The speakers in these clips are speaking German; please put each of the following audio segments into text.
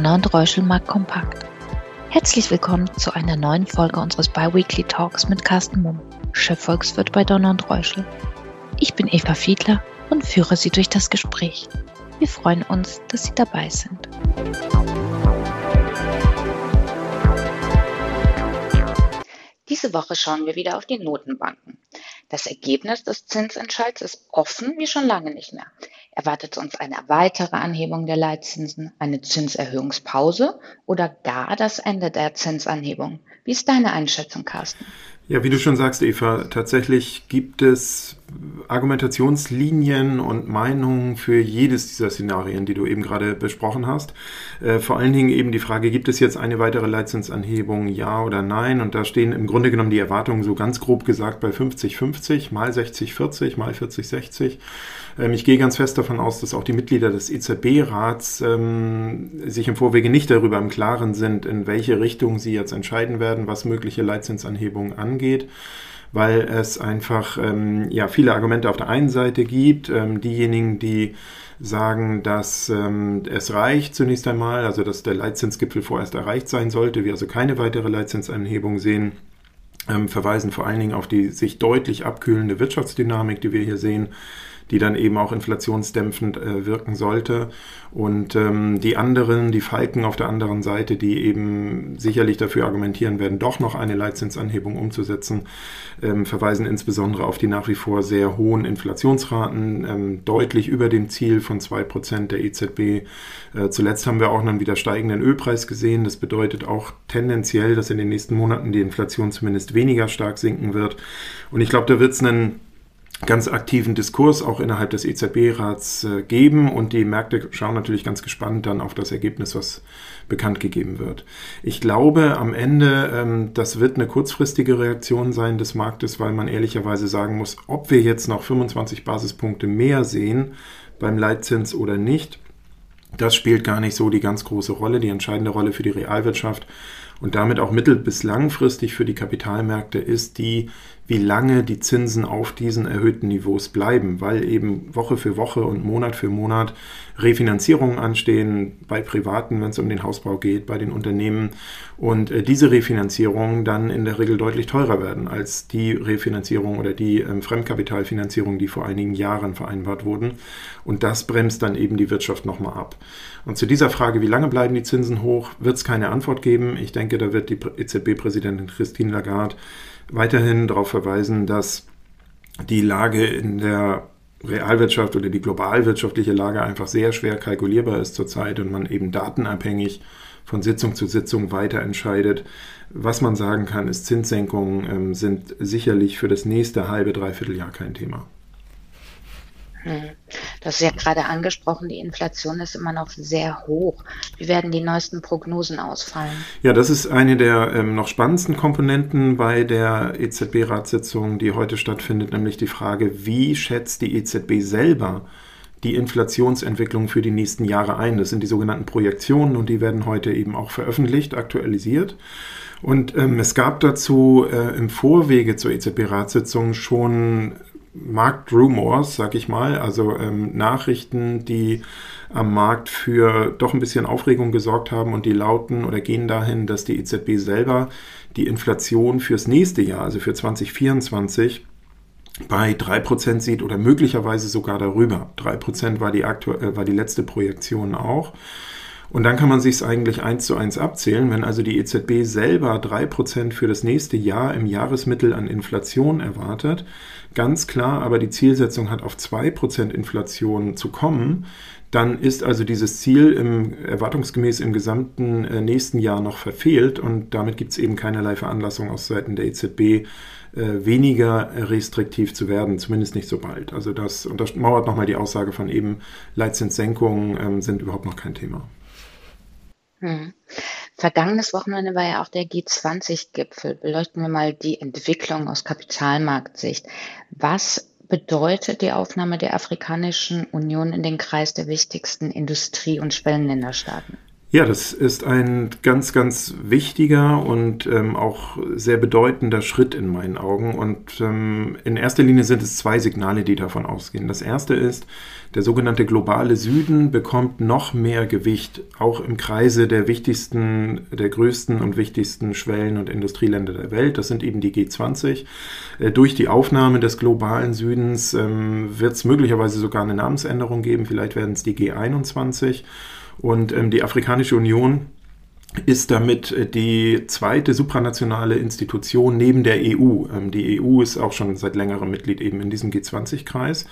Donner und Reuschel mag kompakt. Herzlich willkommen zu einer neuen Folge unseres Biweekly Talks mit Carsten Mumm, Chefvolkswirt bei Donner und Reuschel. Ich bin Eva Fiedler und führe Sie durch das Gespräch. Wir freuen uns, dass Sie dabei sind. Diese Woche schauen wir wieder auf die Notenbanken. Das Ergebnis des Zinsentscheids ist offen wie schon lange nicht mehr. Erwartet uns eine weitere Anhebung der Leitzinsen, eine Zinserhöhungspause oder gar das Ende der Zinsanhebung? Wie ist deine Einschätzung, Carsten? Ja, wie du schon sagst, Eva, tatsächlich gibt es Argumentationslinien und Meinungen für jedes dieser Szenarien, die du eben gerade besprochen hast. Äh, vor allen Dingen eben die Frage, gibt es jetzt eine weitere Leitzinsanhebung, ja oder nein? Und da stehen im Grunde genommen die Erwartungen so ganz grob gesagt bei 50-50, mal 60-40, mal 40-60. Ähm, ich gehe ganz fest davon aus, dass auch die Mitglieder des EZB-Rats ähm, sich im Vorwege nicht darüber im Klaren sind, in welche Richtung sie jetzt entscheiden werden, was mögliche Leitzinsanhebungen angeht weil es einfach ähm, ja, viele Argumente auf der einen Seite gibt. Ähm, diejenigen, die sagen, dass ähm, es reicht zunächst einmal, also dass der Leitzinsgipfel vorerst erreicht sein sollte, wir also keine weitere Leitzinsanhebung sehen, ähm, verweisen vor allen Dingen auf die sich deutlich abkühlende Wirtschaftsdynamik, die wir hier sehen die dann eben auch inflationsdämpfend äh, wirken sollte. Und ähm, die anderen, die Falken auf der anderen Seite, die eben sicherlich dafür argumentieren werden, doch noch eine Leitzinsanhebung umzusetzen, ähm, verweisen insbesondere auf die nach wie vor sehr hohen Inflationsraten, ähm, deutlich über dem Ziel von 2% der EZB. Äh, zuletzt haben wir auch einen wieder steigenden Ölpreis gesehen. Das bedeutet auch tendenziell, dass in den nächsten Monaten die Inflation zumindest weniger stark sinken wird. Und ich glaube, da wird es einen ganz aktiven Diskurs auch innerhalb des EZB-Rats äh, geben und die Märkte schauen natürlich ganz gespannt dann auf das Ergebnis, was bekannt gegeben wird. Ich glaube am Ende, ähm, das wird eine kurzfristige Reaktion sein des Marktes, weil man ehrlicherweise sagen muss, ob wir jetzt noch 25 Basispunkte mehr sehen beim Leitzins oder nicht, das spielt gar nicht so die ganz große Rolle. Die entscheidende Rolle für die Realwirtschaft und damit auch mittel- bis langfristig für die Kapitalmärkte ist die, wie lange die Zinsen auf diesen erhöhten Niveaus bleiben, weil eben Woche für Woche und Monat für Monat Refinanzierungen anstehen, bei Privaten, wenn es um den Hausbau geht, bei den Unternehmen und äh, diese Refinanzierungen dann in der Regel deutlich teurer werden als die Refinanzierung oder die ähm, Fremdkapitalfinanzierung, die vor einigen Jahren vereinbart wurden. Und das bremst dann eben die Wirtschaft nochmal ab. Und zu dieser Frage, wie lange bleiben die Zinsen hoch, wird es keine Antwort geben. Ich denke, da wird die EZB-Präsidentin Christine Lagarde weiterhin darauf verweisen, dass die Lage in der Realwirtschaft oder die globalwirtschaftliche Lage einfach sehr schwer kalkulierbar ist zurzeit und man eben datenabhängig von Sitzung zu Sitzung weiter entscheidet. Was man sagen kann, ist, Zinssenkungen ähm, sind sicherlich für das nächste halbe, dreiviertel Jahr kein Thema. Hm. Das ist ja gerade angesprochen, die Inflation ist immer noch sehr hoch. Wie werden die neuesten Prognosen ausfallen? Ja, das ist eine der ähm, noch spannendsten Komponenten bei der EZB-Ratssitzung, die heute stattfindet, nämlich die Frage, wie schätzt die EZB selber die Inflationsentwicklung für die nächsten Jahre ein? Das sind die sogenannten Projektionen und die werden heute eben auch veröffentlicht, aktualisiert. Und ähm, es gab dazu äh, im Vorwege zur EZB-Ratssitzung schon Marktrumors, sag ich mal, also ähm, Nachrichten, die am Markt für doch ein bisschen Aufregung gesorgt haben und die lauten oder gehen dahin, dass die EZB selber die Inflation fürs nächste Jahr, also für 2024, bei 3% sieht oder möglicherweise sogar darüber. 3% war die, äh, war die letzte Projektion auch. Und dann kann man sich es eigentlich eins zu eins abzählen, wenn also die EZB selber 3% für das nächste Jahr im Jahresmittel an Inflation erwartet, ganz klar aber die Zielsetzung hat, auf 2% Inflation zu kommen, dann ist also dieses Ziel im, erwartungsgemäß im gesamten äh, nächsten Jahr noch verfehlt und damit gibt es eben keinerlei Veranlassung aus Seiten der EZB, äh, weniger restriktiv zu werden, zumindest nicht so bald. Also das untermauert nochmal die Aussage von eben, Leitzinssenkungen ähm, sind überhaupt noch kein Thema. Hm. Vergangenes Wochenende war ja auch der G20-Gipfel. Beleuchten wir mal die Entwicklung aus Kapitalmarktsicht. Was bedeutet die Aufnahme der Afrikanischen Union in den Kreis der wichtigsten Industrie- und Schwellenländerstaaten? Ja, das ist ein ganz, ganz wichtiger und ähm, auch sehr bedeutender Schritt in meinen Augen. Und ähm, in erster Linie sind es zwei Signale, die davon ausgehen. Das erste ist, der sogenannte globale Süden bekommt noch mehr Gewicht, auch im Kreise der wichtigsten, der größten und wichtigsten Schwellen- und Industrieländer der Welt. Das sind eben die G20. Äh, durch die Aufnahme des globalen Südens ähm, wird es möglicherweise sogar eine Namensänderung geben. Vielleicht werden es die G21. Und ähm, die Afrikanische Union ist damit äh, die zweite supranationale Institution neben der EU. Ähm, die EU ist auch schon seit längerem Mitglied eben in diesem G20-Kreis.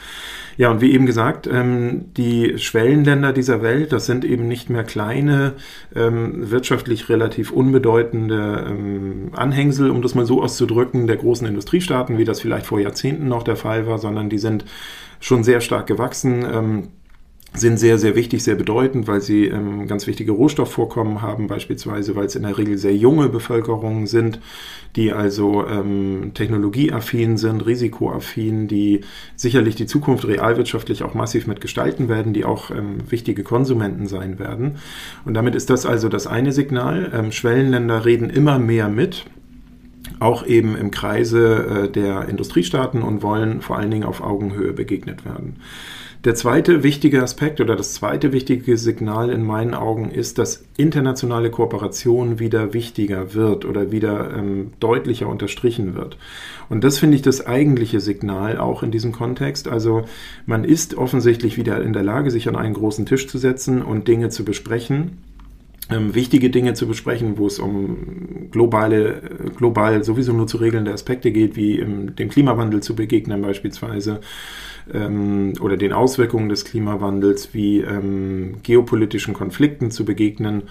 Ja, und wie eben gesagt, ähm, die Schwellenländer dieser Welt, das sind eben nicht mehr kleine, ähm, wirtschaftlich relativ unbedeutende Anhängsel, um das mal so auszudrücken, der großen Industriestaaten, wie das vielleicht vor Jahrzehnten noch der Fall war, sondern die sind schon sehr stark gewachsen sind sehr, sehr wichtig, sehr bedeutend, weil sie ähm, ganz wichtige Rohstoffvorkommen haben, beispielsweise, weil es in der Regel sehr junge Bevölkerungen sind, die also ähm, technologieaffin sind, risikoaffin, die sicherlich die Zukunft realwirtschaftlich auch massiv mitgestalten werden, die auch ähm, wichtige Konsumenten sein werden. Und damit ist das also das eine Signal. Ähm, Schwellenländer reden immer mehr mit auch eben im Kreise äh, der Industriestaaten und wollen vor allen Dingen auf Augenhöhe begegnet werden. Der zweite wichtige Aspekt oder das zweite wichtige Signal in meinen Augen ist, dass internationale Kooperation wieder wichtiger wird oder wieder ähm, deutlicher unterstrichen wird. Und das finde ich das eigentliche Signal auch in diesem Kontext. Also man ist offensichtlich wieder in der Lage, sich an einen großen Tisch zu setzen und Dinge zu besprechen ähm, wichtige Dinge zu besprechen, wo es um globale, global sowieso nur zu regelnde Aspekte geht, wie im, dem Klimawandel zu begegnen beispielsweise ähm, oder den Auswirkungen des Klimawandels, wie ähm, geopolitischen Konflikten zu begegnen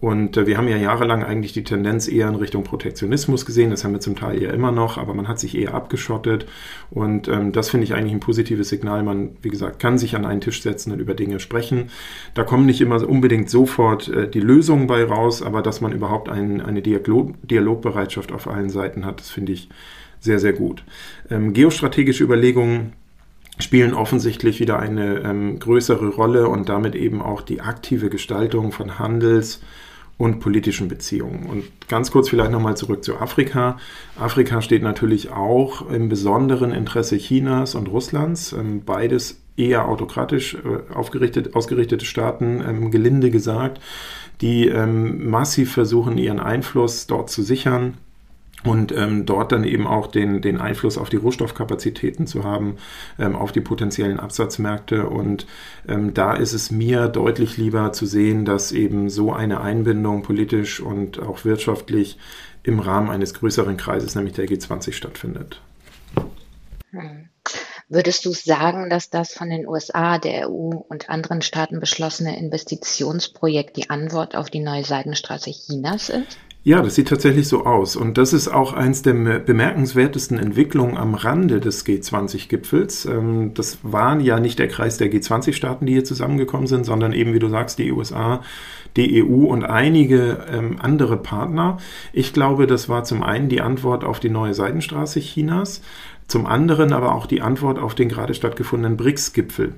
und äh, wir haben ja jahrelang eigentlich die Tendenz eher in Richtung Protektionismus gesehen. Das haben wir zum Teil ja immer noch, aber man hat sich eher abgeschottet. Und ähm, das finde ich eigentlich ein positives Signal. Man, wie gesagt, kann sich an einen Tisch setzen und über Dinge sprechen. Da kommen nicht immer unbedingt sofort äh, die Lösungen bei raus, aber dass man überhaupt ein, eine Dialog Dialogbereitschaft auf allen Seiten hat, das finde ich sehr, sehr gut. Ähm, geostrategische Überlegungen spielen offensichtlich wieder eine ähm, größere Rolle und damit eben auch die aktive Gestaltung von Handels- und politischen Beziehungen. Und ganz kurz vielleicht nochmal zurück zu Afrika. Afrika steht natürlich auch im besonderen Interesse Chinas und Russlands. Ähm, beides eher autokratisch äh, aufgerichtet, ausgerichtete Staaten, ähm, gelinde gesagt, die ähm, massiv versuchen, ihren Einfluss dort zu sichern und ähm, dort dann eben auch den, den Einfluss auf die Rohstoffkapazitäten zu haben, ähm, auf die potenziellen Absatzmärkte. Und ähm, da ist es mir deutlich lieber zu sehen, dass eben so eine Einbindung politisch und auch wirtschaftlich im Rahmen eines größeren Kreises, nämlich der G20, stattfindet. Hm. Würdest du sagen, dass das von den USA, der EU und anderen Staaten beschlossene Investitionsprojekt die Antwort auf die neue Seidenstraße Chinas ist? Ja, das sieht tatsächlich so aus. Und das ist auch eins der bemerkenswertesten Entwicklungen am Rande des G20-Gipfels. Ähm, das waren ja nicht der Kreis der G20-Staaten, die hier zusammengekommen sind, sondern eben, wie du sagst, die USA, die EU und einige ähm, andere Partner. Ich glaube, das war zum einen die Antwort auf die neue Seidenstraße Chinas, zum anderen aber auch die Antwort auf den gerade stattgefundenen BRICS-Gipfel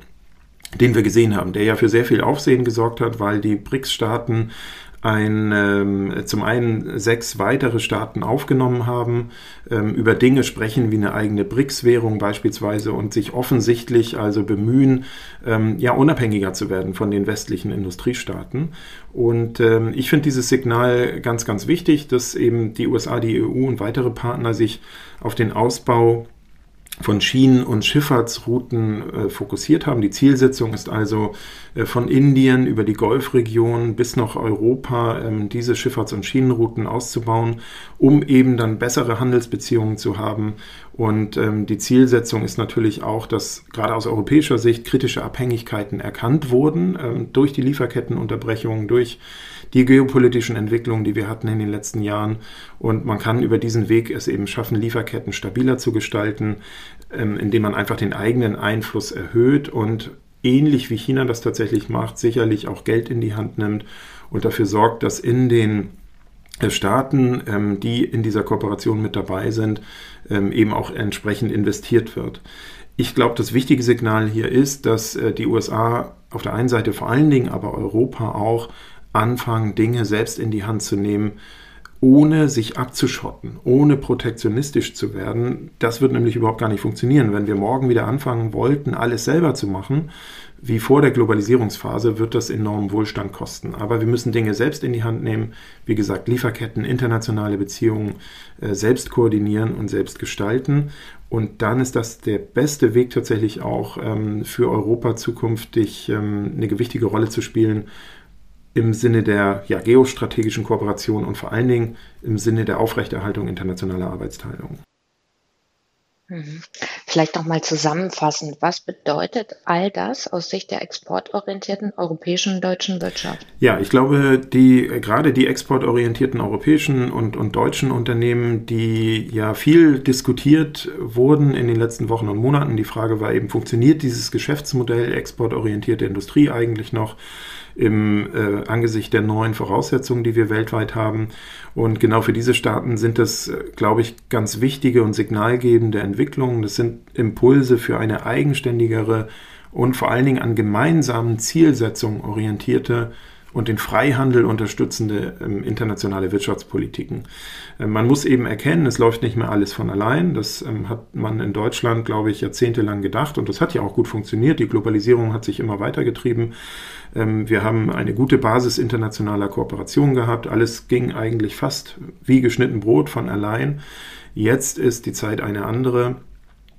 den wir gesehen haben, der ja für sehr viel Aufsehen gesorgt hat, weil die BRICS-Staaten ein, ähm, zum einen sechs weitere Staaten aufgenommen haben, ähm, über Dinge sprechen wie eine eigene BRICS-Währung beispielsweise und sich offensichtlich also bemühen, ähm, ja, unabhängiger zu werden von den westlichen Industriestaaten. Und ähm, ich finde dieses Signal ganz, ganz wichtig, dass eben die USA, die EU und weitere Partner sich auf den Ausbau von Schienen- und Schifffahrtsrouten äh, fokussiert haben. Die Zielsetzung ist also äh, von Indien über die Golfregion bis nach Europa ähm, diese Schifffahrts- und Schienenrouten auszubauen, um eben dann bessere Handelsbeziehungen zu haben. Und ähm, die Zielsetzung ist natürlich auch, dass gerade aus europäischer Sicht kritische Abhängigkeiten erkannt wurden ähm, durch die Lieferkettenunterbrechungen, durch die geopolitischen Entwicklungen, die wir hatten in den letzten Jahren. Und man kann über diesen Weg es eben schaffen, Lieferketten stabiler zu gestalten, ähm, indem man einfach den eigenen Einfluss erhöht und ähnlich wie China das tatsächlich macht, sicherlich auch Geld in die Hand nimmt und dafür sorgt, dass in den Staaten, ähm, die in dieser Kooperation mit dabei sind, ähm, eben auch entsprechend investiert wird. Ich glaube, das wichtige Signal hier ist, dass äh, die USA auf der einen Seite vor allen Dingen, aber Europa auch anfangen, Dinge selbst in die Hand zu nehmen, ohne sich abzuschotten, ohne protektionistisch zu werden. Das wird nämlich überhaupt gar nicht funktionieren. Wenn wir morgen wieder anfangen wollten, alles selber zu machen, wie vor der Globalisierungsphase, wird das enormen Wohlstand kosten. Aber wir müssen Dinge selbst in die Hand nehmen. Wie gesagt, Lieferketten, internationale Beziehungen äh, selbst koordinieren und selbst gestalten. Und dann ist das der beste Weg tatsächlich auch ähm, für Europa zukünftig ähm, eine gewichtige Rolle zu spielen im Sinne der ja, geostrategischen Kooperation und vor allen Dingen im Sinne der Aufrechterhaltung internationaler Arbeitsteilung. Mhm. Vielleicht nochmal zusammenfassend, was bedeutet all das aus Sicht der exportorientierten europäischen und deutschen Wirtschaft? Ja, ich glaube, die, gerade die exportorientierten europäischen und, und deutschen Unternehmen, die ja viel diskutiert wurden in den letzten Wochen und Monaten, die Frage war eben, funktioniert dieses Geschäftsmodell exportorientierte Industrie eigentlich noch? Im äh, Angesicht der neuen Voraussetzungen, die wir weltweit haben. Und genau für diese Staaten sind das, äh, glaube ich, ganz wichtige und signalgebende Entwicklungen. Das sind Impulse für eine eigenständigere und vor allen Dingen an gemeinsamen Zielsetzungen orientierte und den Freihandel unterstützende ähm, internationale Wirtschaftspolitiken. Ähm, man muss eben erkennen, es läuft nicht mehr alles von allein. Das ähm, hat man in Deutschland, glaube ich, jahrzehntelang gedacht und das hat ja auch gut funktioniert. Die Globalisierung hat sich immer weitergetrieben. Ähm, wir haben eine gute Basis internationaler Kooperation gehabt. Alles ging eigentlich fast wie geschnitten Brot von allein. Jetzt ist die Zeit eine andere.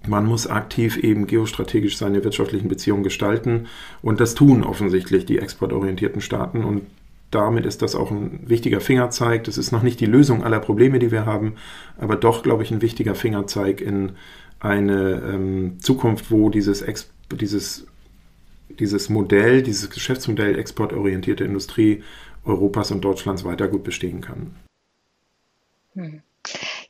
Man muss aktiv eben geostrategisch seine wirtschaftlichen Beziehungen gestalten und das tun offensichtlich die exportorientierten Staaten und damit ist das auch ein wichtiger Fingerzeig. Das ist noch nicht die Lösung aller Probleme, die wir haben, aber doch, glaube ich, ein wichtiger Fingerzeig in eine ähm, Zukunft, wo dieses, Ex dieses, dieses Modell, dieses Geschäftsmodell exportorientierte Industrie Europas und Deutschlands weiter gut bestehen kann. Hm.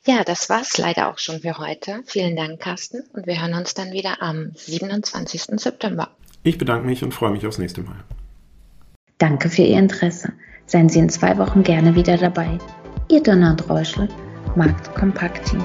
Ja, das war's leider auch schon für heute. Vielen Dank, Carsten, und wir hören uns dann wieder am 27. September. Ich bedanke mich und freue mich aufs nächste Mal. Danke für Ihr Interesse. Seien Sie in zwei Wochen gerne wieder dabei. Ihr Donald Reuschel, Markt Kompakt Team.